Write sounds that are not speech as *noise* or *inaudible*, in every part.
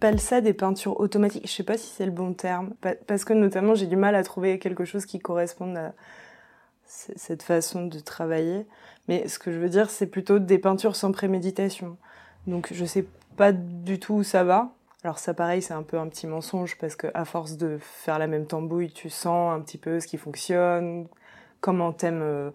j'appelle ça des peintures automatiques. Je sais pas si c'est le bon terme, parce que notamment j'ai du mal à trouver quelque chose qui corresponde à cette façon de travailler. Mais ce que je veux dire, c'est plutôt des peintures sans préméditation. Donc je sais pas du tout où ça va. Alors ça pareil, c'est un peu un petit mensonge parce que à force de faire la même tambouille, tu sens un petit peu ce qui fonctionne, comment t'aimes euh,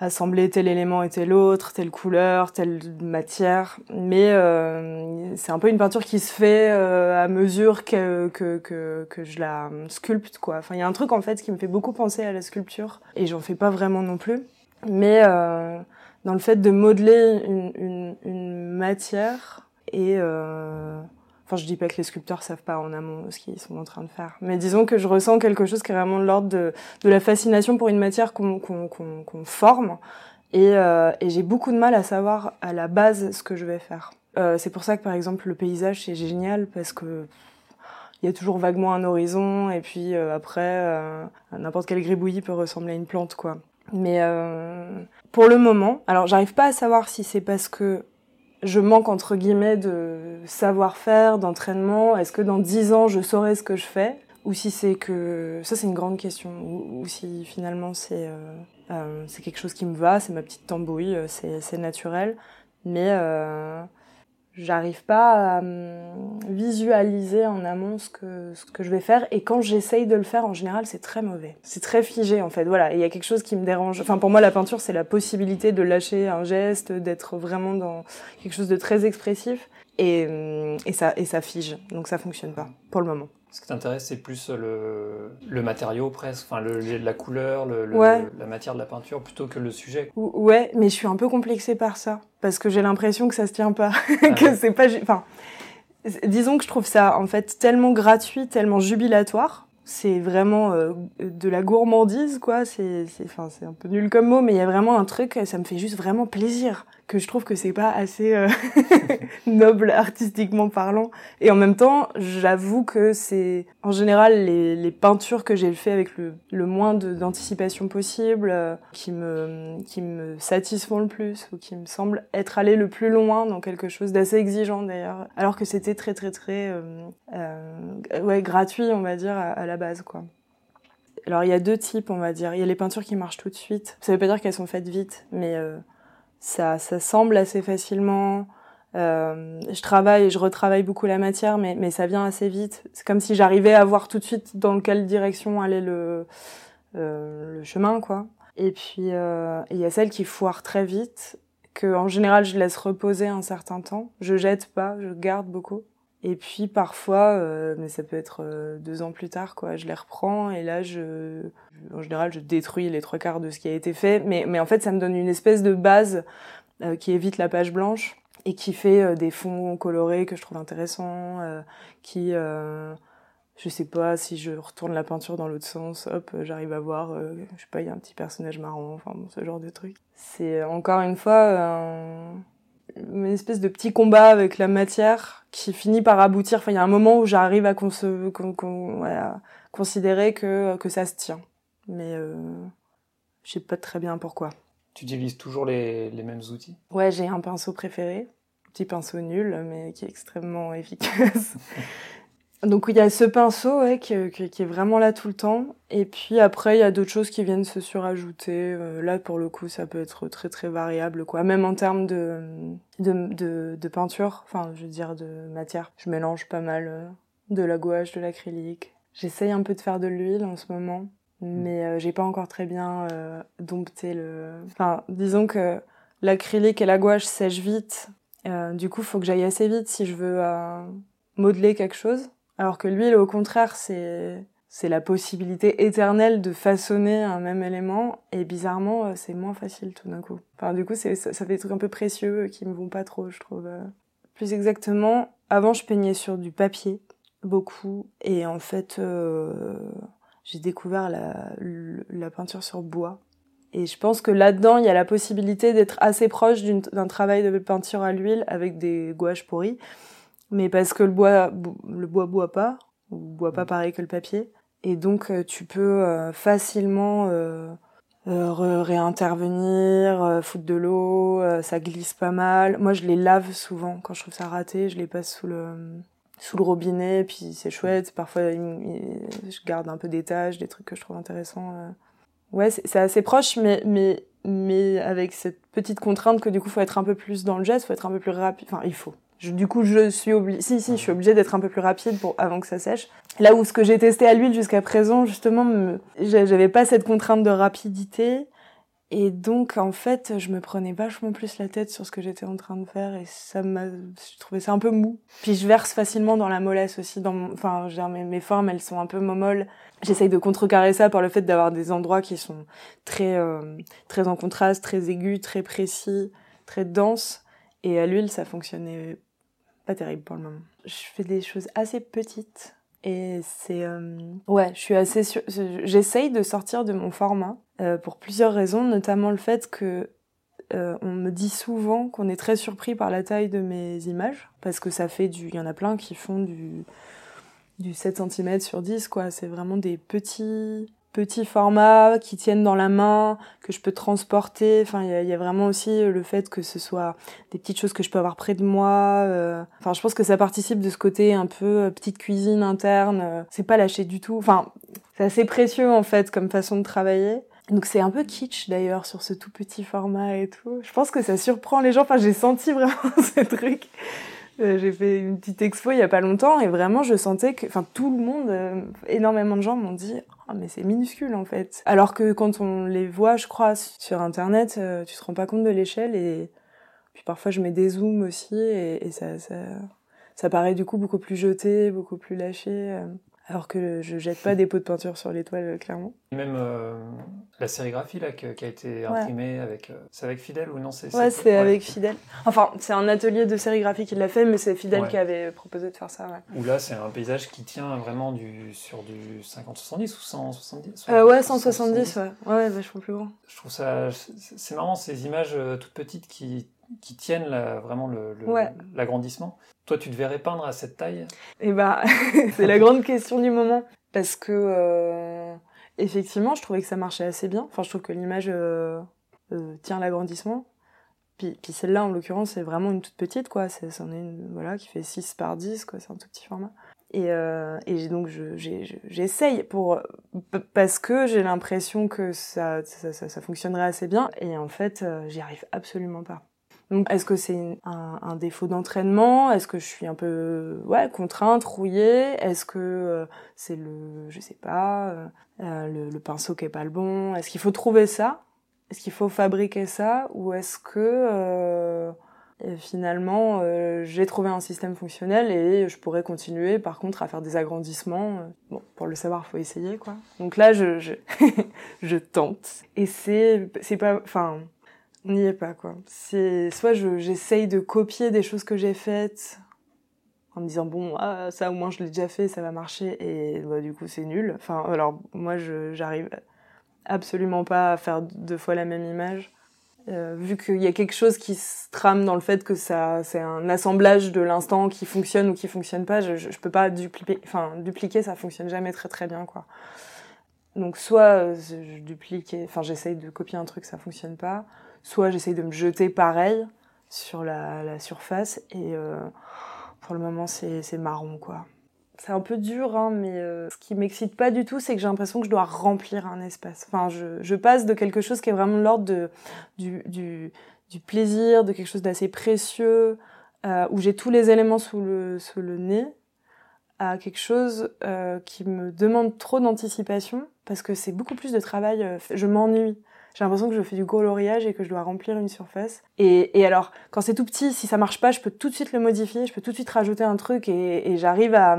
assembler tel élément et tel autre, telle couleur, telle matière. Mais euh, c'est un peu une peinture qui se fait euh, à mesure que, que, que, que, je la sculpte. quoi. Enfin, il y a un truc en fait qui me fait beaucoup penser à la sculpture et j'en fais pas vraiment non plus. Mais euh, dans le fait de modeler une, une, une matière et euh, Enfin, je dis pas que les sculpteurs savent pas en amont ce qu'ils sont en train de faire, mais disons que je ressens quelque chose qui est vraiment de l'ordre de, de la fascination pour une matière qu'on qu'on qu'on forme, et, euh, et j'ai beaucoup de mal à savoir à la base ce que je vais faire. Euh, c'est pour ça que par exemple le paysage c'est génial parce que il y a toujours vaguement un horizon et puis euh, après euh, n'importe quel gribouillis peut ressembler à une plante quoi. Mais euh, pour le moment, alors j'arrive pas à savoir si c'est parce que je manque entre guillemets de savoir-faire, d'entraînement. Est-ce que dans dix ans je saurai ce que je fais? Ou si c'est que ça c'est une grande question. Ou, si finalement c'est euh, euh, quelque chose qui me va, c'est ma petite tambouille, euh, c'est c'est naturel, mais euh, j'arrive pas à visualiser en amont ce que ce que je vais faire. Et quand j'essaye de le faire en général c'est très mauvais. C'est très figé en fait. Voilà. Il y a quelque chose qui me dérange. Enfin pour moi la peinture c'est la possibilité de lâcher un geste d'être vraiment dans quelque chose de très expressif et et ça et ça fige donc ça fonctionne pas pour le moment ce qui t'intéresse, c'est plus le, le, matériau presque, enfin le, la couleur, le, le ouais. la matière de la peinture plutôt que le sujet. Ouais, mais je suis un peu complexée par ça parce que j'ai l'impression que ça se tient pas, *laughs* ah que ouais. c'est pas, enfin, disons que je trouve ça en fait tellement gratuit, tellement jubilatoire. C'est vraiment euh, de la gourmandise, quoi. C'est, enfin, c'est un peu nul comme mot, mais il y a vraiment un truc, ça me fait juste vraiment plaisir que je trouve que c'est pas assez euh, *laughs* noble artistiquement parlant. Et en même temps, j'avoue que c'est en général les, les peintures que j'ai fait avec le, le moins d'anticipation possible, euh, qui me qui me satisfont le plus ou qui me semblent être allé le plus loin dans quelque chose d'assez exigeant d'ailleurs, alors que c'était très très très euh, euh, ouais gratuit on va dire à, à la base quoi. Alors il y a deux types on va dire. Il y a les peintures qui marchent tout de suite. Ça veut pas dire qu'elles sont faites vite, mais euh, ça, ça semble assez facilement. Euh, je travaille et je retravaille beaucoup la matière, mais, mais ça vient assez vite. C'est comme si j'arrivais à voir tout de suite dans quelle direction allait le, euh, le chemin, quoi. Et puis, euh, il y a celles qui foirent très vite, que en général je laisse reposer un certain temps. Je jette pas, je garde beaucoup. Et puis parfois, euh, mais ça peut être euh, deux ans plus tard, quoi, je les reprends et là, je, je, en général, je détruis les trois quarts de ce qui a été fait. Mais, mais en fait, ça me donne une espèce de base euh, qui évite la page blanche et qui fait euh, des fonds colorés que je trouve intéressants, euh, qui, euh, je sais pas, si je retourne la peinture dans l'autre sens, hop, j'arrive à voir, je sais pas, il y a un petit personnage marron, enfin bon, ce genre de truc. C'est encore une fois un une espèce de petit combat avec la matière qui finit par aboutir. Enfin, il y a un moment où j'arrive à, con... Con... Voilà, considérer que, que ça se tient. Mais euh, je sais pas très bien pourquoi. Tu utilises toujours les, les mêmes outils? Ouais, j'ai un pinceau préféré. Petit pinceau nul, mais qui est extrêmement *laughs* efficace. Donc il y a ce pinceau ouais, qui, est vraiment là tout le temps. Et puis après, il y a d'autres choses qui viennent se surajouter. Euh, là, pour le coup, ça peut être très très variable, quoi. Même en termes de, de, de, de peinture, enfin, je veux dire, de matière. Je mélange pas mal euh, de la gouache, de l'acrylique. J'essaye un peu de faire de l'huile en ce moment, mais euh, j'ai pas encore très bien euh, dompté le... Enfin, disons que l'acrylique et la gouache sèchent vite. Euh, du coup, faut que j'aille assez vite si je veux modeler quelque chose. Alors que l'huile, au contraire, c'est c'est la possibilité éternelle de façonner un même élément et bizarrement euh, c'est moins facile tout d'un coup. Enfin du coup c'est ça, ça, fait des trucs un peu précieux qui me vont pas trop je trouve. Plus exactement, avant je peignais sur du papier beaucoup et en fait euh, j'ai découvert la, la peinture sur bois. Et je pense que là-dedans il y a la possibilité d'être assez proche d'un travail de peinture à l'huile avec des gouaches pourries. Mais parce que le bois le bois boit pas ou boit pas pareil que le papier. Et donc euh, tu peux euh, facilement euh, réintervenir, foutre de l'eau, ça glisse pas mal. Moi je les lave souvent. Quand je trouve ça raté, je les passe sous le sous le robinet, puis c'est chouette. Parfois, je garde un peu des tâches, des trucs que je trouve intéressants. Euh. Ouais, c'est assez proche, mais, mais, mais avec cette petite contrainte que du coup, faut être un peu plus dans le geste, faut être un peu plus rapide. Enfin, il faut. du coup, je suis obligée, si, si, je suis obligée d'être un peu plus rapide pour, avant que ça sèche. Là où ce que j'ai testé à l'huile jusqu'à présent, justement, j'avais pas cette contrainte de rapidité. Et donc, en fait, je me prenais vachement plus la tête sur ce que j'étais en train de faire et ça m'a, je trouvais ça un peu mou. Puis je verse facilement dans la mollesse aussi. Dans mon... Enfin, mes, mes formes, elles sont un peu molles. J'essaye de contrecarrer ça par le fait d'avoir des endroits qui sont très, euh, très en contraste, très aigus, très précis, très denses. Et à l'huile, ça fonctionnait pas terrible pour le moment. Je fais des choses assez petites et c'est euh, ouais, je suis assez j'essaye de sortir de mon format euh, pour plusieurs raisons, notamment le fait que euh, on me dit souvent qu'on est très surpris par la taille de mes images parce que ça fait du il y en a plein qui font du du 7 cm sur 10 quoi, c'est vraiment des petits petits formats qui tiennent dans la main, que je peux transporter. Enfin, il y, a vraiment aussi le fait que ce soit des petites choses que je peux avoir près de moi. Euh. Enfin, je pense que ça participe de ce côté un peu euh, petite cuisine interne. Euh. C'est pas lâché du tout. Enfin, c'est assez précieux en fait comme façon de travailler. Donc c'est un peu kitsch d'ailleurs sur ce tout petit format et tout. Je pense que ça surprend les gens. Enfin, j'ai senti *laughs* vraiment ce truc. j'ai fait une petite expo il y a pas longtemps et vraiment je sentais que, enfin tout le monde, énormément de gens m'ont dit ah, mais c'est minuscule en fait. Alors que quand on les voit, je crois, sur internet, euh, tu te rends pas compte de l'échelle et puis parfois je mets des zooms aussi et, ça, ça, ça paraît du coup beaucoup plus jeté, beaucoup plus lâché. Euh alors que je jette pas des pots de peinture sur l'étoile, clairement. Même euh, la sérigraphie là, qui a été imprimée avec. Euh, c'est avec Fidèle ou non c'est, Ouais, c'est avec Fidèle. Enfin, c'est un atelier de sérigraphie qui l'a fait, mais c'est Fidèle qui avait proposé de faire ça. Ou là, c'est un paysage qui tient vraiment du, sur du 50-70 ou 170 euh, Ouais, 170, ouais. Ouais, vachement plus grand. Je trouve ça. C'est marrant ces images toutes petites qui qui tiennent vraiment le, l'agrandissement. Toi, tu devrais peindre à cette taille? Eh ben, *laughs* c'est la grande question du moment. Parce que, euh, effectivement, je trouvais que ça marchait assez bien. Enfin, je trouve que l'image euh, euh, tient l'agrandissement. Puis, puis celle-là, en l'occurrence, c'est vraiment une toute petite, quoi. C'est, c'en est une, voilà, qui fait 6 par 10, quoi. C'est un tout petit format. Et, et donc, je, j'essaye pour, parce que j'ai l'impression que ça, ça, ça, ça, fonctionnerait assez bien. Et en fait, j'y arrive absolument pas. Donc, est-ce que c'est un, défaut d'entraînement? Est-ce que je suis un peu ouais contrainte, rouillée? Est-ce que euh, c'est le, je sais pas, euh, euh, le, pinceau qui est pas le bon? Est-ce qu'il faut trouver ça? Est-ce qu'il faut fabriquer ça? Ou est-ce que finalement j'ai trouvé un système fonctionnel et je pourrais continuer par contre à faire des agrandissements? Bon, pour le savoir, faut essayer quoi. Donc là, je je, *laughs* je tente. Et c'est c'est pas, enfin n'y est pas, quoi. C'est soit j'essaye de copier des choses que j'ai faites en me disant bon ah, ça au moins je l'ai déjà fait ça va marcher et bah, du coup c'est nul. Enfin alors moi j'arrive absolument pas à faire deux fois la même image. Euh, vu qu'il y a quelque chose qui se trame dans le fait que ça c'est un assemblage de l'instant qui fonctionne ou qui fonctionne pas je, je, peux pas dupliquer enfin dupliquer ça fonctionne jamais très très bien quoi. Donc soit euh, je duplique enfin j'essaye de copier un truc ça fonctionne pas soit j'essaye de me jeter pareil sur la, la surface et euh, pour le moment c'est marron quoi. C'est un peu dur, hein, mais euh, ce qui m'excite pas du tout, c'est que j'ai l'impression que je dois remplir un espace. Enfin, je, je passe de quelque chose qui est vraiment l'ordre du, du, du, plaisir, de quelque chose d'assez précieux, euh, où j'ai tous les éléments sous le, sous le nez, à quelque chose euh, qui me demande trop d'anticipation, parce que c'est beaucoup plus de travail. Euh, je m'ennuie. J'ai l'impression que je fais du coloriage et que je dois remplir une surface. Et, et alors, quand c'est tout petit, si ça marche pas, je peux tout de suite le modifier, je peux tout de suite rajouter un truc et, et j'arrive à,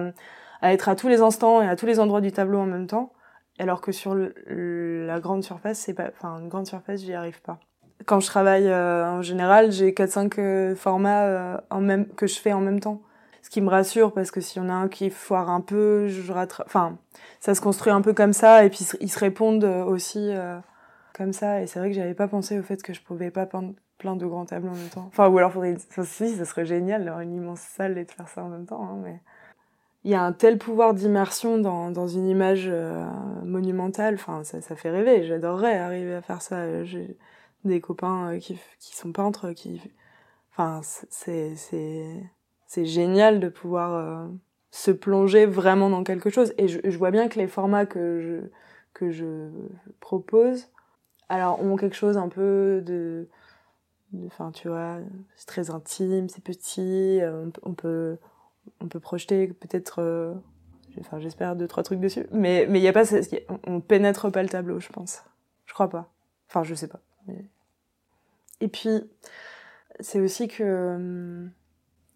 à être à tous les instants et à tous les endroits du tableau en même temps. Alors que sur le, la grande surface, c'est pas, enfin, une grande surface, j'y arrive pas. Quand je travaille euh, en général, j'ai 4-5 euh, formats euh, en même, que je fais en même temps. Ce qui me rassure parce que s'il y en a un qui foire un peu, je rattrape. Enfin, ça se construit un peu comme ça et puis ils se répondent aussi ça. Et c'est vrai que j'avais pas pensé au fait que je pouvais pas peindre plein de grands tableaux en même temps. Enfin, ou alors faudrait, enfin, si, ça serait génial d'avoir une immense salle et de faire ça en même temps, hein, mais il y a un tel pouvoir d'immersion dans, dans une image euh, monumentale. Enfin, ça, ça fait rêver. J'adorerais arriver à faire ça. J'ai des copains euh, qui, qui sont peintres, qui, enfin, c'est, c'est, génial de pouvoir euh, se plonger vraiment dans quelque chose. Et je, vois bien que les formats que que je propose, alors ont quelque chose un peu de, enfin tu vois, c'est très intime, c'est petit, euh, on, peut on peut projeter peut-être, euh, enfin j'espère deux trois trucs dessus, mais mais il y a pas, on, pénètre pas le tableau, je pense, je crois pas, enfin je sais pas. Et puis c'est aussi que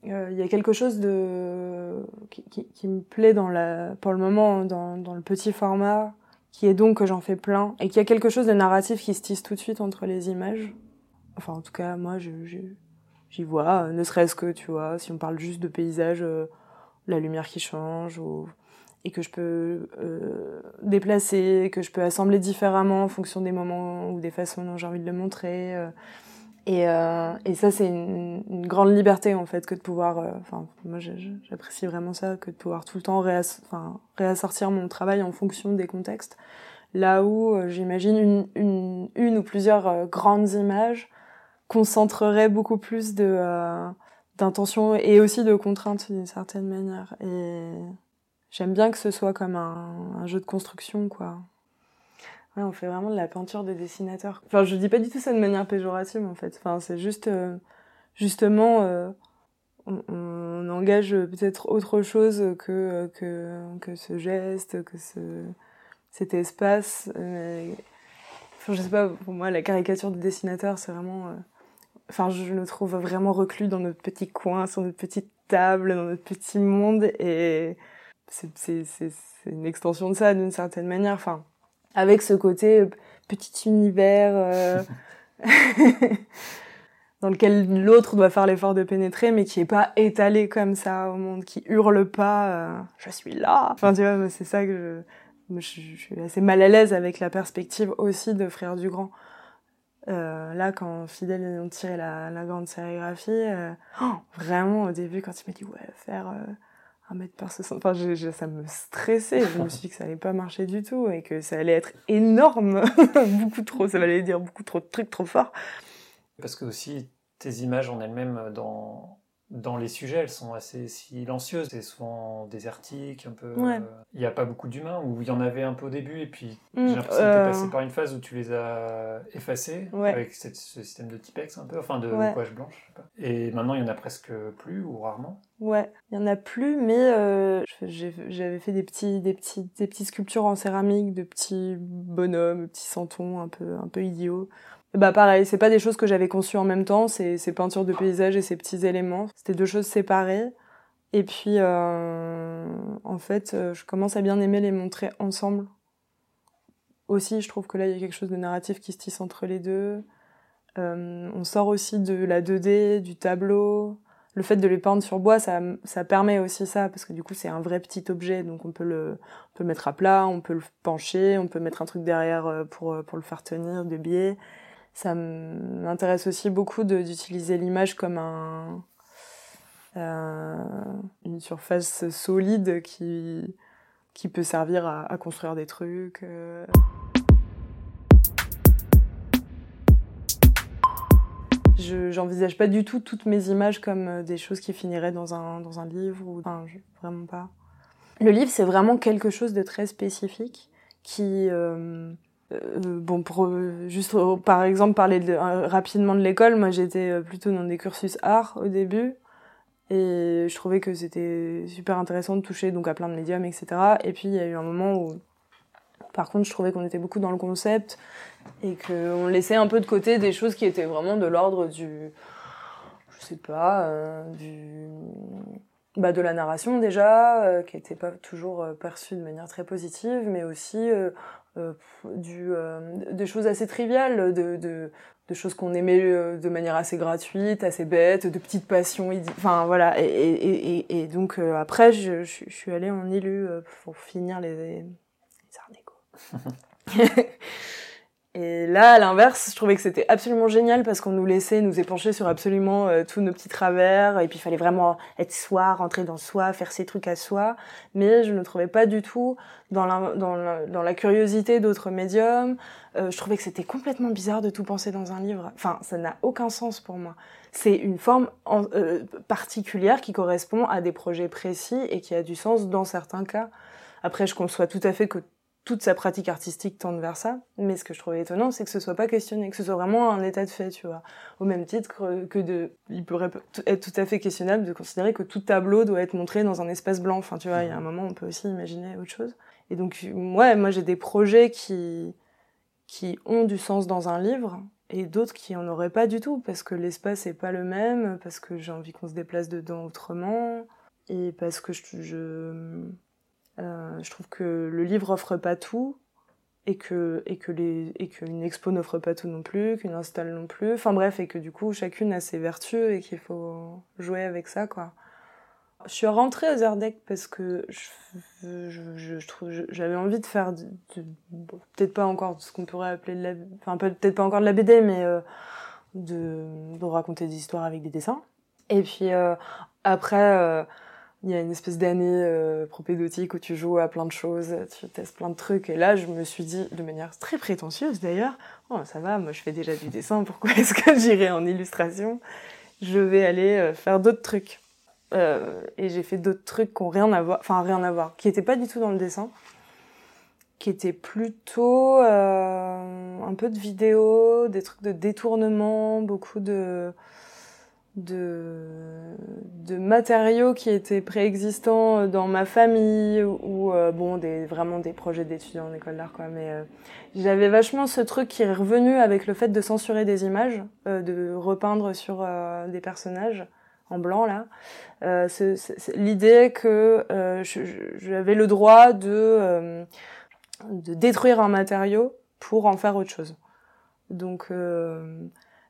euh, il y a quelque chose de qui, me plaît dans la pour le moment dans le petit format qui est donc que j'en fais plein, et qu'il y a quelque chose de narratif qui se tisse tout de suite entre les images. Enfin, en tout cas, moi, j'y vois, euh, ne serait-ce que, tu vois, si on parle juste de paysage, euh, la lumière qui change, et que je peux euh, déplacer, que je peux assembler différemment en fonction des moments ou des façons dont j'ai envie de le montrer. Euh, et, euh, et ça, c'est une, une, grande liberté en fait que de pouvoir. Euh, enfin, moi, j'apprécie vraiment ça, que de pouvoir tout le temps réassortir mon travail en fonction des contextes. Là où euh, j'imagine une, une, une, ou plusieurs grandes images concentreraient beaucoup plus de d'intention et aussi de contraintes d'une certaine manière. Et j'aime bien que ce soit comme un jeu de construction, quoi. Ouais, on fait vraiment de la peinture de dessinateur. Enfin, je dis pas du tout ça de manière péjorative, en fait. Enfin, c'est juste, euh, justement, euh, on, engage peut-être autre chose que, que, que ce geste, que ce, cet espace. Enfin, je sais pas, pour moi, la caricature du dessinateur, c'est vraiment, euh, enfin, je me trouve vraiment reclus dans notre petit coin, sur notre petite table, dans notre petit monde, et c'est une extension de ça, d'une certaine manière. Enfin, avec ce côté euh, petit univers euh, *laughs* dans lequel l'autre doit faire l'effort de pénétrer, mais qui est pas étalé comme ça au monde, qui hurle pas euh, je suis là. Enfin, tu vois, c'est ça que je, je, suis assez mal à l'aise avec la perspective aussi de Frères du Grand. Euh, là, quand Fidèle ont tiré la, grande sérigraphie, euh, oh, *gasps* vraiment au début, quand il m'a dit ouais, faire un mètre par 60. Enfin, ça me stressait. Je me suis dit que ça allait pas marcher du tout et que ça allait être énorme. *laughs* beaucoup trop. Ça allait dire beaucoup trop de trucs trop forts. Parce que aussi, tes images en elles-mêmes dans, dans les sujets, elles sont assez silencieuses. C'est souvent désertique, un peu. Il n'y a pas beaucoup d'humains, ou il y en avait un peu au début, et puis mmh, j'ai l'impression que tu es passé par une phase où tu les as effacés, avec ce système de typex un peu, enfin de gouache blanche. Je sais pas. Et maintenant, il y en a presque plus, ou rarement. Ouais, il y en a plus, mais euh, j'avais fait des petits, des petits, des petites sculptures en céramique, de petits bonhommes, petits santons un peu, un peu idiots. Bah pareil, c'est pas des choses que j'avais conçues en même temps, c'est ces peintures de paysage et ces petits éléments. C'était deux choses séparées. Et puis, euh, en fait, euh, je commence à bien aimer les montrer ensemble. Aussi, je trouve que là, il y a quelque chose de narratif qui se tisse entre les deux. Euh, on sort aussi de la 2D, du tableau. Le fait de les peindre sur bois, ça, ça permet aussi ça, parce que du coup, c'est un vrai petit objet, donc on peut, le, on peut le mettre à plat, on peut le pencher, on peut mettre un truc derrière pour, pour le faire tenir de biais ça m'intéresse aussi beaucoup d'utiliser l'image comme un, euh, une surface solide qui, qui peut servir à, construire des trucs. Euh. Je j'envisage pas du tout toutes mes images comme des choses qui finiraient dans un, dans un livre ou enfin, vraiment pas. Le livre c'est vraiment quelque chose de très spécifique qui euh, euh, bon, pour euh, juste euh, par exemple parler de, rapidement de l'école, moi j'étais plutôt dans des cursus art au début et je trouvais que c'était super intéressant de toucher donc à plein de médiums, etc. Et puis il y a eu un moment où, par contre, je trouvais qu'on était beaucoup dans le concept et qu'on laissait un peu de côté des choses qui étaient vraiment de l'ordre du, je sais pas, du bah, de la narration déjà, qui n'était pas toujours perçue de manière très positive, mais aussi du, euh, des choses assez triviales, de, de, de choses qu'on aimait euh, de manière assez gratuite, assez bête, de petites passions, enfin voilà. Et, et, et, et donc après, je, je, suis allée en ILU pour finir les, les *laughs* Et là, à l'inverse, je trouvais que c'était absolument génial parce qu'on nous laissait nous épancher sur absolument euh, tous nos petits travers. Et puis, il fallait vraiment être soi, rentrer dans soi, faire ses trucs à soi. Mais je ne trouvais pas du tout dans la, dans la, dans la curiosité d'autres médiums. Euh, je trouvais que c'était complètement bizarre de tout penser dans un livre. Enfin, ça n'a aucun sens pour moi. C'est une forme euh, particulière qui correspond à des projets précis et qui a du sens dans certains cas. Après, je conçois tout à fait que toute sa pratique artistique tente vers ça. Mais ce que je trouvais étonnant, c'est que ce soit pas questionné, que ce soit vraiment un état de fait, tu vois. Au même titre que de, il pourrait être tout à fait questionnable de considérer que tout tableau doit être montré dans un espace blanc. Enfin, tu vois, il y a un moment, on peut aussi imaginer autre chose. Et donc, ouais, moi, j'ai des projets qui, qui ont du sens dans un livre et d'autres qui en auraient pas du tout parce que l'espace est pas le même, parce que j'ai envie qu'on se déplace dedans autrement et parce que je, je euh, je trouve que le livre offre pas tout et que et que les et qu'une expo n'offre pas tout non plus, qu'une install non plus. Enfin bref, et que du coup chacune a ses vertus et qu'il faut jouer avec ça quoi. Je suis rentrée à Zerdek parce que je, je, je, j'avais envie de faire peut-être pas encore ce qu'on pourrait appeler de la enfin peut-être pas encore de la BD mais euh, de, de raconter des histoires avec des dessins. Et puis euh, après euh, il y a une espèce d'année euh, propédotique où tu joues à plein de choses, tu testes plein de trucs. Et là, je me suis dit, de manière très prétentieuse d'ailleurs, oh ça va, moi je fais déjà du dessin, pourquoi est-ce que j'irai en illustration? Je vais aller euh, faire d'autres trucs. Euh, et j'ai fait d'autres trucs qui n'ont rien à voir, enfin rien à voir, qui n'étaient pas du tout dans le dessin, qui étaient plutôt un peu de vidéo, des trucs de détournement, beaucoup de de, de matériaux qui étaient préexistants dans ma famille ou euh, bon des vraiment des projets d'étudiants en école d'art quoi. Mais euh, j'avais vachement ce truc qui est revenu avec le fait de censurer des images euh, de repeindre sur des personnages en blanc là. L'idée que j'avais le droit de de détruire un matériau pour en faire autre chose. Donc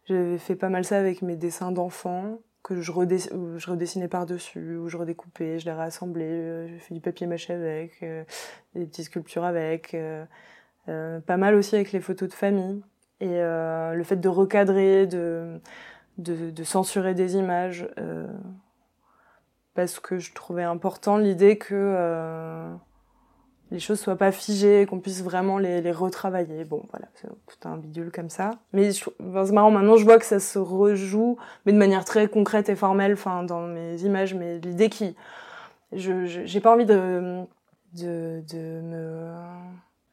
j'avais fait pas mal ça avec mes dessins d'enfants que je, redessinais par-dessus, ou je redécoupais, je les rassemblais, euh, j'ai fait du papier mâché avec, euh, des petites sculptures avec, euh, euh, pas mal aussi avec les photos de famille. Et le fait de recadrer, de, de, de censurer des images, parce que je trouvais important l'idée que les choses soient pas figées, qu'on puisse vraiment les, retravailler. Bon, voilà, c'est tout un bidule comme ça. Mais c'est marrant, maintenant je vois que ça se rejoue, mais de manière très concrète et formelle, enfin, dans mes images. Mais l'idée qui, je, j'ai pas envie de, de, de me,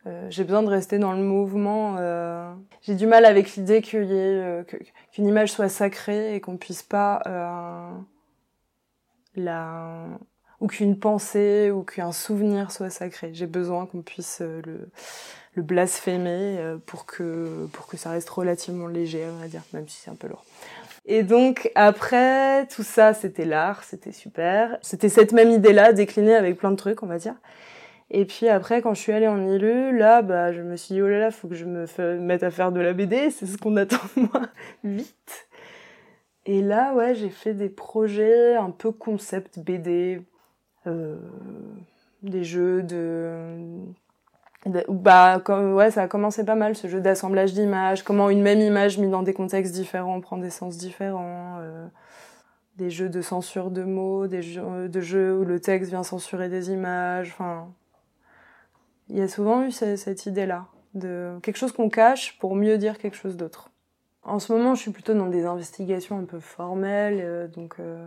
euh, j'ai besoin de rester dans le mouvement. Euh, j'ai du mal avec l'idée qu'il y ait, euh, qu'une image soit sacrée et qu'on puisse pas la ou qu'une pensée ou qu'un souvenir soit sacré. J'ai besoin qu'on puisse euh, le, le blasphémer euh, pour que, pour que ça reste relativement léger, on va dire, même si c'est un peu lourd. Et donc après tout ça, c'était l'art, c'était super. C'était cette même idée-là déclinée avec plein de trucs, on va dire. Et puis après, quand je suis allée en ILU, là, bah, je me suis dit, oh là là, faut que je me mette à faire de la BD, c'est ce qu'on attend de moi, *laughs* vite. Et là, ouais, j'ai fait des projets un peu concept BD, des jeux de, bah ouais ça a commencé pas mal ce jeu d'assemblage d'images comment une même image mise dans des contextes différents prend des sens différents euh, des jeux de censure de mots des jeux de jeux où le texte vient censurer des images enfin il y a souvent eu cette, idée là de quelque chose qu'on cache pour mieux dire quelque chose d'autre. En ce moment je suis plutôt dans des investigations un peu formelles euh, donc euh,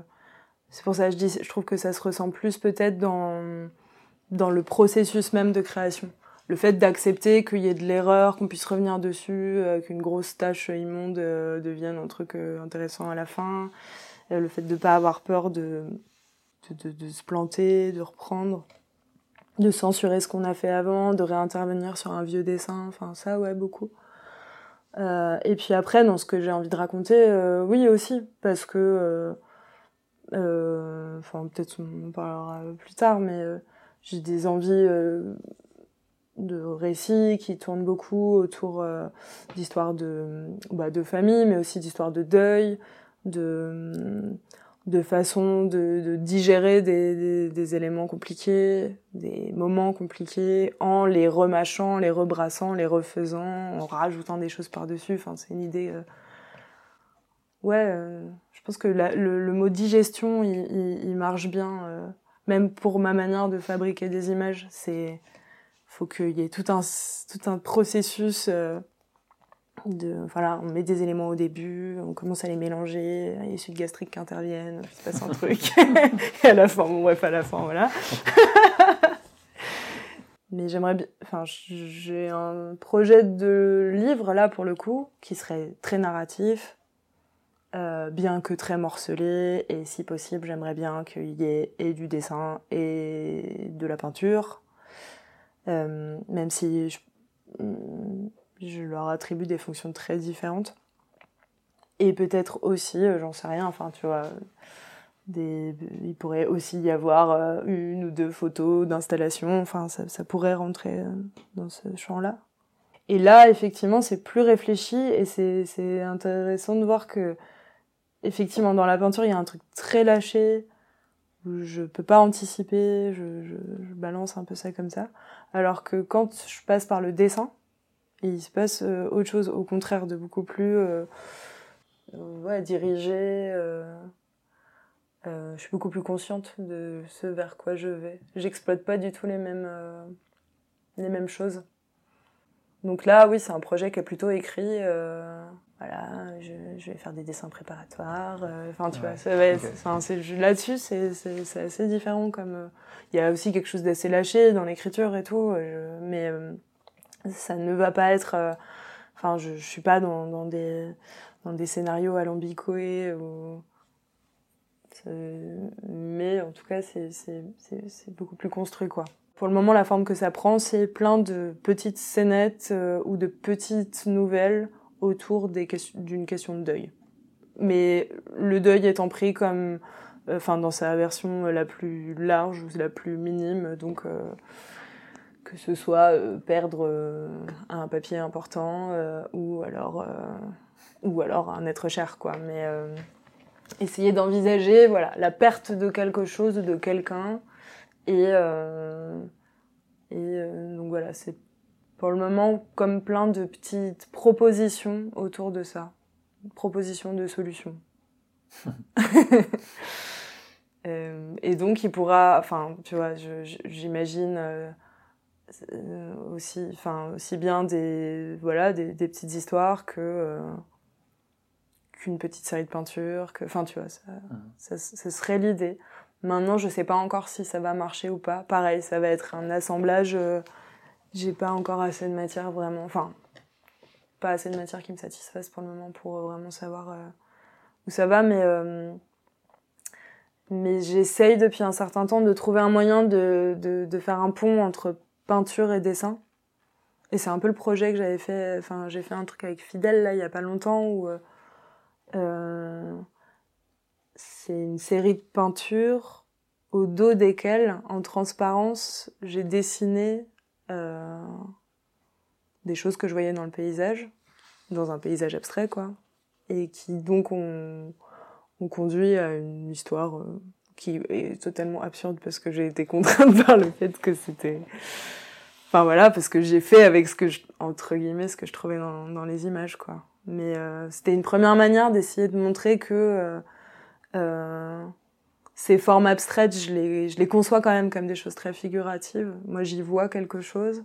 c'est pour ça que je dis, je trouve que ça se ressent plus peut-être dans, dans le processus même de création. Le fait d'accepter qu'il y ait de l'erreur, qu'on puisse revenir dessus, euh, qu'une grosse tâche immonde euh, devienne un truc euh, intéressant à la fin. le fait de ne pas avoir peur de, de, de, se planter, de reprendre, de censurer ce qu'on a fait avant, de réintervenir sur un vieux dessin. Enfin, ça, ouais, beaucoup. et puis après, dans ce que j'ai envie de raconter, oui aussi, parce que enfin, peut-être on en parlera plus tard, mais euh, j'ai des envies euh, de récits qui tournent beaucoup autour d'histoires de, bah, de famille, mais aussi d'histoires de deuil, de, de façon de, digérer des, éléments compliqués, des moments compliqués, en les remâchant, les rebrassant, les refaisant, en rajoutant des choses par-dessus. Enfin, c'est une idée. Euh, ouais, euh, pense que le, mot digestion, il, marche bien, euh, même pour ma manière de fabriquer des images. C'est faut qu'il y ait tout un tout un processus de voilà on met des éléments au début on commence à les mélanger il y a les suites gastriques qui interviennent il se passe un truc *laughs* et à la fin bon bref à la fin voilà *laughs* mais j'aimerais bien enfin j'ai un projet de livre là pour le coup qui serait très narratif euh, bien que très morcelé et si possible j'aimerais bien qu'il y ait du dessin et de la peinture euh, même si je, je leur attribue des fonctions très différentes. Et peut-être aussi, euh, j'en sais rien, enfin tu vois, il pourrait aussi y avoir une ou deux photos d'installation, enfin ça, pourrait rentrer dans ce champ-là. Et là, effectivement, c'est plus réfléchi et c'est intéressant de voir que, effectivement, dans la peinture, il y a un truc très lâché, où je peux pas anticiper, je, je, balance un peu ça comme ça. Alors que quand je passe par le dessin, il se passe euh, autre chose, au contraire, de beaucoup plus euh, euh, ouais, dirigé. je suis beaucoup plus consciente de ce vers quoi je vais. J'exploite pas du tout les mêmes, les mêmes choses. Donc là, oui, c'est un projet qui est plutôt écrit. Voilà, je, vais faire des dessins préparatoires. Enfin, tu vois, là-dessus, c'est assez différent. Comme il y a aussi quelque chose d'assez lâché dans l'écriture et tout, mais ça ne va pas être. Euh, enfin, je, je suis pas dans, dans, des, dans des scénarios alambiqués ou. Mais en tout cas, c'est beaucoup plus construit, quoi. Pour le moment, la forme que ça prend, c'est plein de petites scénettes euh, ou de petites nouvelles autour d'une question de deuil. Mais le deuil étant pris comme, euh, enfin, dans sa version la plus large ou la plus minime, donc que ce soit euh, perdre euh, un papier important euh, ou alors ou alors un être cher quoi mais essayer d'envisager voilà la perte de quelque chose de quelqu'un et et donc voilà c'est pour le moment comme plein de petites propositions autour de ça propositions de solutions *laughs* *laughs* et donc il pourra enfin tu vois j'imagine euh, aussi, enfin aussi bien des voilà des, des petites histoires que euh, qu'une petite série de peintures, que enfin tu vois ça, mmh. ça, ça, serait l'idée. Maintenant je sais pas encore si ça va marcher ou pas. Pareil ça va être un assemblage. Euh, j'ai pas encore assez de matière vraiment, enfin pas assez de matière qui me satisfasse pour le moment pour vraiment savoir où ça va, mais mais j'essaye depuis un certain temps de trouver un moyen de, de, faire un pont entre peinture et dessin. Et c'est un peu le projet que j'avais fait. Enfin, j'ai fait un truc avec Fidèle là il y a pas longtemps où euh, euh, c'est une série de peintures au dos desquelles, en transparence, j'ai dessiné euh, des choses que je voyais dans le paysage, dans un paysage abstrait quoi, et qui donc ont, ont conduit à une histoire euh, qui est totalement absurde parce que j'ai été contrainte *laughs* par le fait que c'était enfin voilà parce que j'ai fait avec ce que je entre guillemets ce que je trouvais dans, dans les images quoi. Mais euh, c'était une première manière d'essayer de montrer que euh, euh, ces formes abstraites je les je les conçois quand même comme des choses très figuratives moi j'y vois quelque chose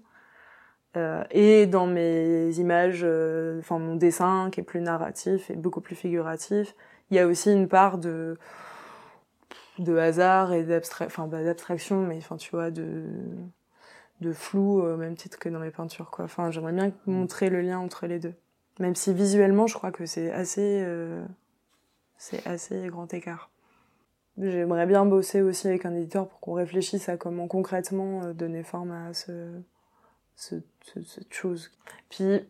euh, et dans mes images euh, enfin mon dessin qui est plus narratif et beaucoup plus figuratif il y a aussi une part de de hasard et d'abstraction, enfin d'abstraction, mais enfin tu vois de de flou au même titre que dans mes peintures quoi. Enfin j'aimerais bien montrer le lien entre les deux, même si visuellement je crois que c'est assez euh, c'est assez grand écart. J'aimerais bien bosser aussi avec un éditeur pour qu'on réfléchisse à comment concrètement euh, donner forme à ce, ce, cette chose. Puis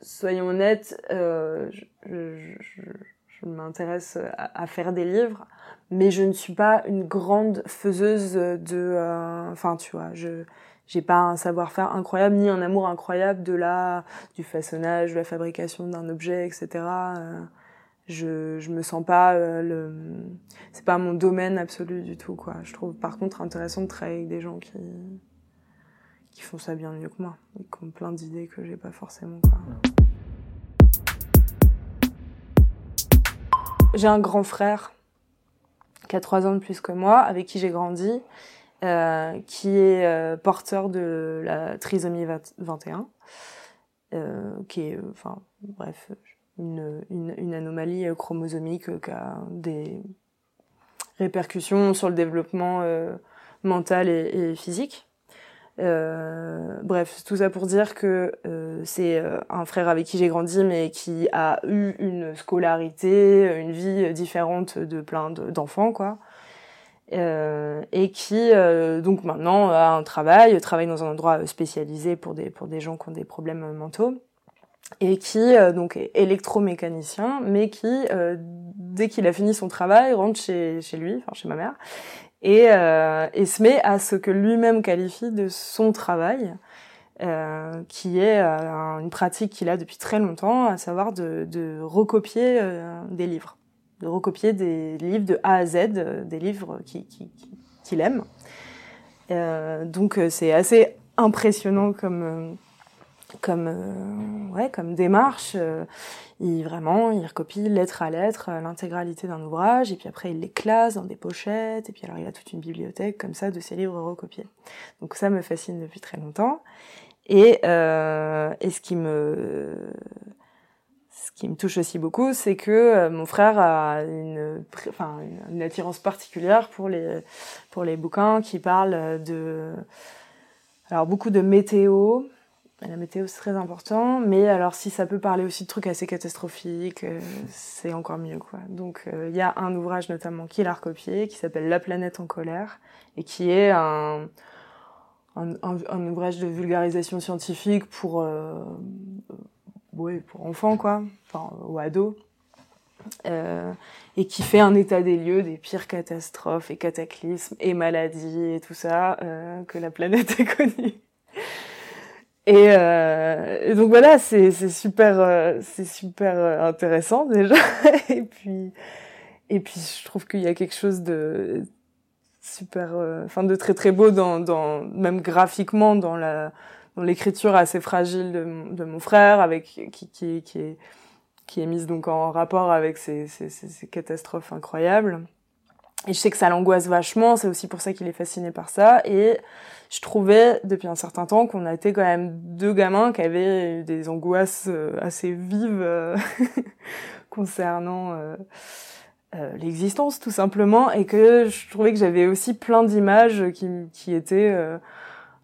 soyons honnêtes, euh, je, je, je m'intéresse à, faire des livres, mais je ne suis pas une grande faiseuse de, euh, enfin tu vois, je j'ai pas un savoir-faire incroyable ni un amour incroyable de la du façonnage, de la fabrication d'un objet, etc. je je me sens pas le c'est pas mon domaine absolu du tout quoi. Je trouve par contre intéressant de travailler avec des gens qui qui font ça bien mieux que moi et qui ont plein d'idées que j'ai pas forcément quoi. J'ai un grand frère qui a trois ans de plus que moi avec qui j'ai grandi euh, qui est euh, porteur de la trisomie 21 euh, qui est enfin bref une, une, anomalie euh, chromosomique euh, qui a des répercussions sur le développement euh, mental et, physique. Bref, tout ça pour dire que c'est un frère avec qui j'ai grandi, mais qui a eu une scolarité, une vie différente de plein d'enfants, quoi. Et qui donc maintenant a un travail, travaille dans un endroit spécialisé pour des pour des gens qui ont des problèmes mentaux et qui euh, donc est électromécanicien, mais qui euh, dès qu'il a fini son travail rentre chez, chez lui, enfin chez ma mère, et, euh, et se met à ce que lui-même qualifie de son travail, euh, qui est euh, une pratique qu'il a depuis très longtemps, à savoir de, de recopier des livres, de recopier des livres de A à Z, des livres qu'il qui, qui, aime. donc c'est assez impressionnant comme comme euh, ouais comme démarche euh, il vraiment il recopie lettre à lettre euh, l'intégralité d'un ouvrage et puis après il les classe dans des pochettes et puis alors il a toute une bibliothèque comme ça de ses livres recopiés. Donc ça me fascine depuis très longtemps. Et euh, et ce qui me ce qui me touche aussi beaucoup, c'est que euh, mon frère a une, enfin, une, une attirance particulière pour les, pour les bouquins qui parlent de, alors beaucoup de météo, la météo, c'est très important. Mais alors, si ça peut parler aussi de trucs assez catastrophiques, euh, c'est encore mieux, quoi. Donc, euh, il y a un ouvrage notamment qu'il a recopié, qui s'appelle La planète en colère, et qui est un, un, un, ouvrage de vulgarisation scientifique pour, euh, ouais, pour enfants, quoi, enfin, ou ados. Euh, et qui fait un état des lieux des pires catastrophes et cataclysmes et maladies et tout ça euh, que la planète *laughs* a connu. Et, euh, donc voilà, c'est super, euh, c'est super euh, intéressant déjà. *laughs* et puis, et puis je trouve qu'il y a quelque chose de super, euh, enfin de très très beau dans, dans même graphiquement dans la, dans l'écriture assez fragile de, de, mon frère, avec qui, qui, qui est qui est mise donc en rapport avec ces, ces, ces catastrophes incroyables. Et je sais que ça l'angoisse vachement, c'est aussi pour ça qu'il est fasciné par ça. Et je trouvais depuis un certain temps qu'on été quand même deux gamins qui avaient des angoisses euh, assez vives euh, *laughs* concernant euh, euh, l'existence tout simplement, et que je trouvais que j'avais aussi plein d'images qui, qui étaient,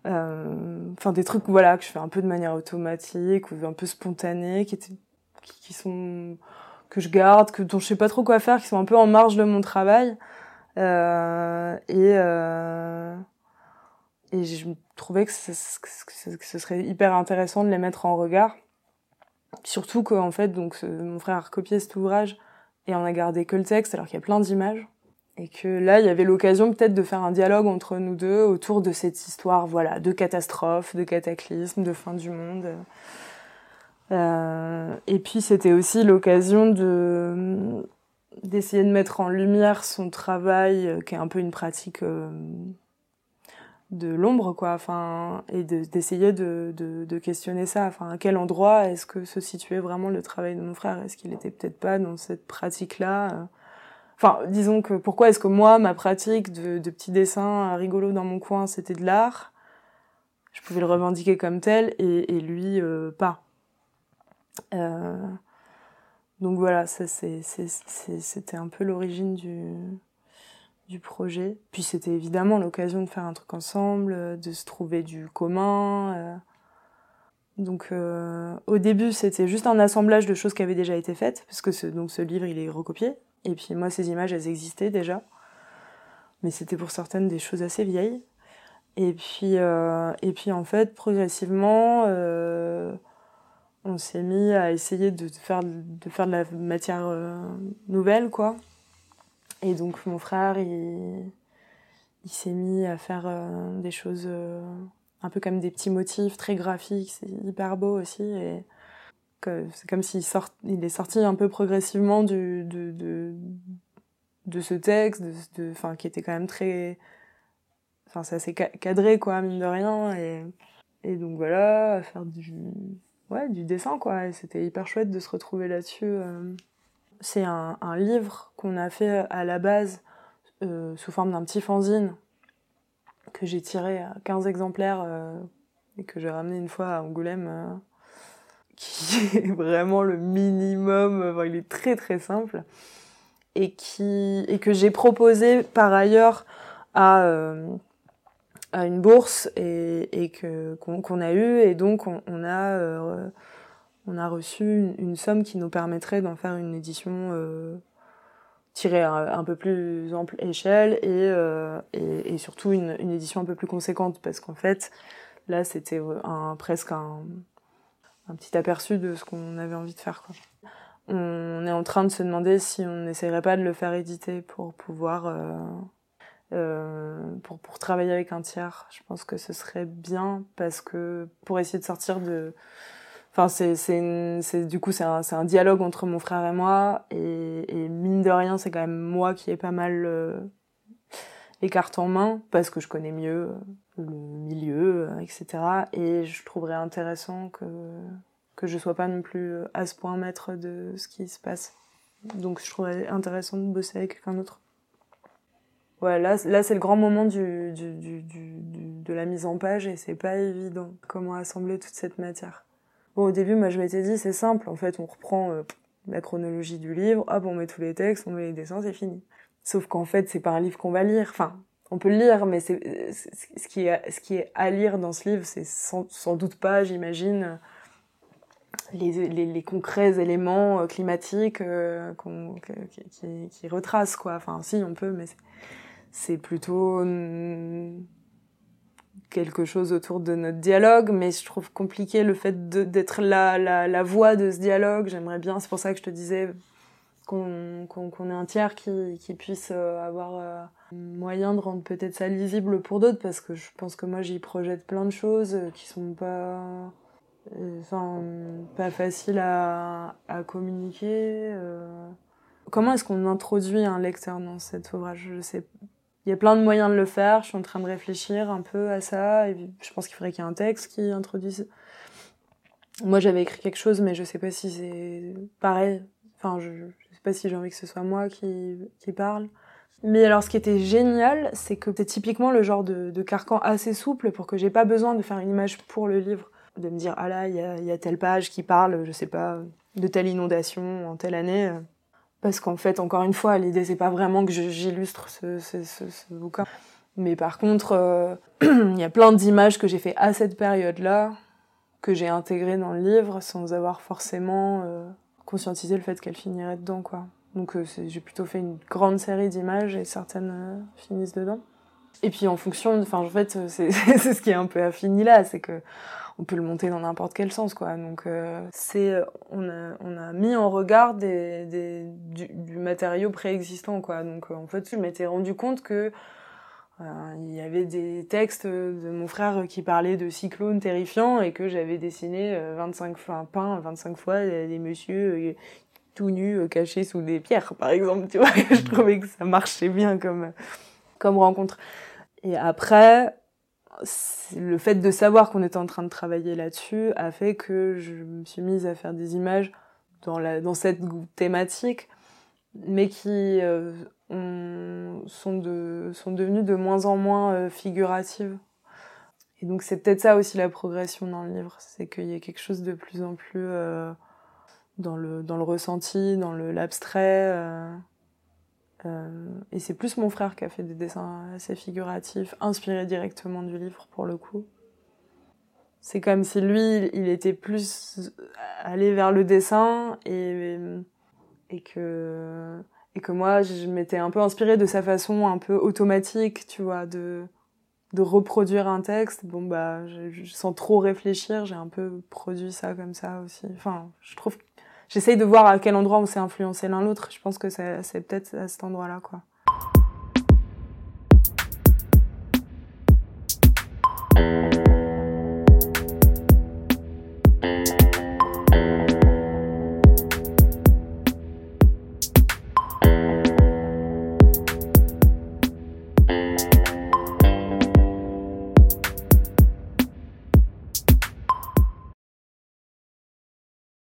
euh, enfin des trucs voilà que je fais un peu de manière automatique ou un peu spontanée, qui étaient, qui, qui sont que je garde, que dont je sais pas trop quoi faire, qui sont un peu en marge de mon travail. Euh, et, euh, et je trouvais que ce, serait hyper intéressant de les mettre en regard. Surtout qu'en fait, donc, mon frère a recopié cet ouvrage et on a gardé que le texte alors qu'il y a plein d'images. Et que là, il y avait l'occasion peut-être de faire un dialogue entre nous deux autour de cette histoire, voilà, de catastrophe, de cataclysme, de fin du monde. Euh, et puis c'était aussi l'occasion de d'essayer de mettre en lumière son travail, euh, qui est un peu une pratique euh, de l'ombre, quoi, enfin, et d'essayer de, de, de, questionner ça. Enfin, à quel endroit est-ce que se situait vraiment le travail de mon frère? Est-ce qu'il était peut-être pas dans cette pratique-là? Enfin, disons que pourquoi est-ce que moi, ma pratique de, de petits dessins rigolos dans mon coin, c'était de l'art? Je pouvais le revendiquer comme tel, et, et lui, euh, pas. Euh, donc voilà, ça c'était un peu l'origine du, projet. Puis c'était évidemment l'occasion de faire un truc ensemble, de se trouver du commun. Euh. Donc euh, au début c'était juste un assemblage de choses qui avaient déjà été faites, parce que ce, donc ce livre il est recopié. Et puis moi ces images elles existaient déjà, mais c'était pour certaines des choses assez vieilles. Et puis euh, et puis en fait progressivement on s'est mis à essayer de faire de faire de la matière euh, nouvelle quoi. Et donc mon frère il il s'est mis à faire euh, des choses euh, un peu comme des petits motifs très graphiques. C'est hyper beau aussi. Et c'est comme s'il sort, il est sorti un peu progressivement du, de, de, de ce texte, de, enfin, qui était quand même très, enfin, c'est assez cadré, quoi, mine de rien, et, et donc voilà, faire du, ouais, du dessin, quoi, et c'était hyper chouette de se retrouver là-dessus. Euh. C'est un, livre qu'on a fait à la base euh, sous forme d'un petit fanzine que j'ai tiré à 15 exemplaires euh, et que j'ai ramené une fois à Angoulême, euh, *laughs* qui est vraiment le minimum, il est très très simple, et, qui, et que j'ai proposé par ailleurs à, euh, à une bourse et, et que, qu'on, a eu, et donc on, on a, on a reçu une, une, somme qui nous permettrait d'en faire une édition tirée à un peu plus ample échelle et, euh, et, et, surtout une, une, édition un peu plus conséquente parce qu'en fait là c'était un, presque un, un, petit aperçu de ce qu'on avait envie de faire quoi. On est en train de se demander si on n'essayerait pas de le faire éditer pour pouvoir euh, pour, pour travailler avec un tiers. Je pense que ce serait bien parce que pour essayer de sortir de Enfin, c'est, c'est, c'est du coup, c'est un, c'est un dialogue entre mon frère et moi, et, et mine de rien, c'est quand même moi qui ai pas mal euh, les cartes en main, parce que je connais mieux euh, le milieu, euh, etc. Et je trouverais intéressant que, que je sois pas non plus à ce point maître de ce qui se passe. Donc je trouverais intéressant de bosser avec quelqu'un d'autre. Ouais, là, là c'est le grand moment du, du, du, du, de la mise en page et c'est pas évident comment assembler toute cette matière. Bon, au début, moi, je m'étais dit, c'est simple. En fait, on reprend euh, la chronologie du livre, hop, on met tous les textes, on met les dessins, c'est fini. Sauf qu'en fait, c'est pas un livre qu'on va lire. Enfin, on peut le lire, mais c'est ce qui est ce qui est à lire dans ce livre, c'est sans, sans, doute pas, j'imagine, les, les, les, concrets éléments euh, climatiques euh, qui, qui, qui, retracent quoi. Enfin, si on peut, mais c'est plutôt quelque chose autour de notre dialogue, mais je trouve compliqué le fait d'être la, la, la, voix de ce dialogue. J'aimerais bien, c'est pour ça que je te disais qu'on qu ait un tiers qui, qui puisse euh, avoir euh, moyen de rendre peut-être ça lisible pour d'autres, parce que je pense que moi j'y projette plein de choses qui sont pas, euh, enfin, pas faciles à, à communiquer. Comment est-ce qu'on introduit un lecteur dans cet ouvrage? Je sais il y a plein de moyens de le faire. Je suis en train de réfléchir un peu à ça. Et je pense qu'il faudrait qu'il y ait un texte qui introduise. Moi, j'avais écrit quelque chose, mais je sais pas si c'est pareil. Enfin, je, je sais pas si j'ai envie que ce soit moi qui, parle. Mais alors, ce qui était génial, c'est que c'est typiquement le genre de, de, carcan assez souple pour que j'ai pas besoin de faire une image pour le livre. De me dire, ah là, il y a, y a telle page qui parle, je sais pas, de telle inondation en telle année parce qu'en fait, encore une fois, l'idée c'est pas vraiment que j'illustre ce, ce, ce, ce, bouquin. Mais par contre, euh, *clears throat* il y a plein d'images que j'ai fait à cette période-là, que j'ai intégrées dans le livre sans avoir forcément euh, conscientisé le fait qu'elles finiraient dedans, quoi. Donc euh, j'ai plutôt fait une grande série d'images et certaines finissent dedans. Et puis en fonction, enfin en fait, *laughs* c'est ce qui est un peu affini là, c'est que on peut le monter dans n'importe quel sens quoi. Donc euh, c'est on a on a mis en regard des, des du, du matériau préexistant quoi. Donc euh, en fait je m'étais rendu compte que euh, il y avait des textes de mon frère qui parlaient de cyclones terrifiants et que j'avais dessiné 25 fois peint 25 fois des, des messieurs tout nus cachés sous des pierres par exemple tu vois *laughs* je trouvais que ça marchait bien comme comme rencontre et après le fait de savoir qu'on était en train de travailler là-dessus a fait que je me suis mise à faire des images dans, la, dans cette thématique, mais qui euh, ont, sont, de, sont devenues de moins en moins euh, figuratives. Et donc c'est peut-être ça aussi la progression dans le livre, c'est qu'il y a quelque chose de plus en plus euh, dans, le, dans le ressenti, dans l'abstrait. Euh, et c'est plus mon frère qui a fait des dessins assez figuratifs, inspirés directement du livre pour le coup. C'est comme si lui, il était plus allé vers le dessin et, que, et que moi, je m'étais un peu inspirée de sa façon un peu automatique, tu vois, de, de reproduire un texte. Bon, bah, je, sans trop réfléchir, j'ai un peu produit ça comme ça aussi. Enfin, je trouve J'essaye de voir à quel endroit on s'est influencé l'un l'autre. Je pense que c'est peut-être à cet endroit-là, quoi.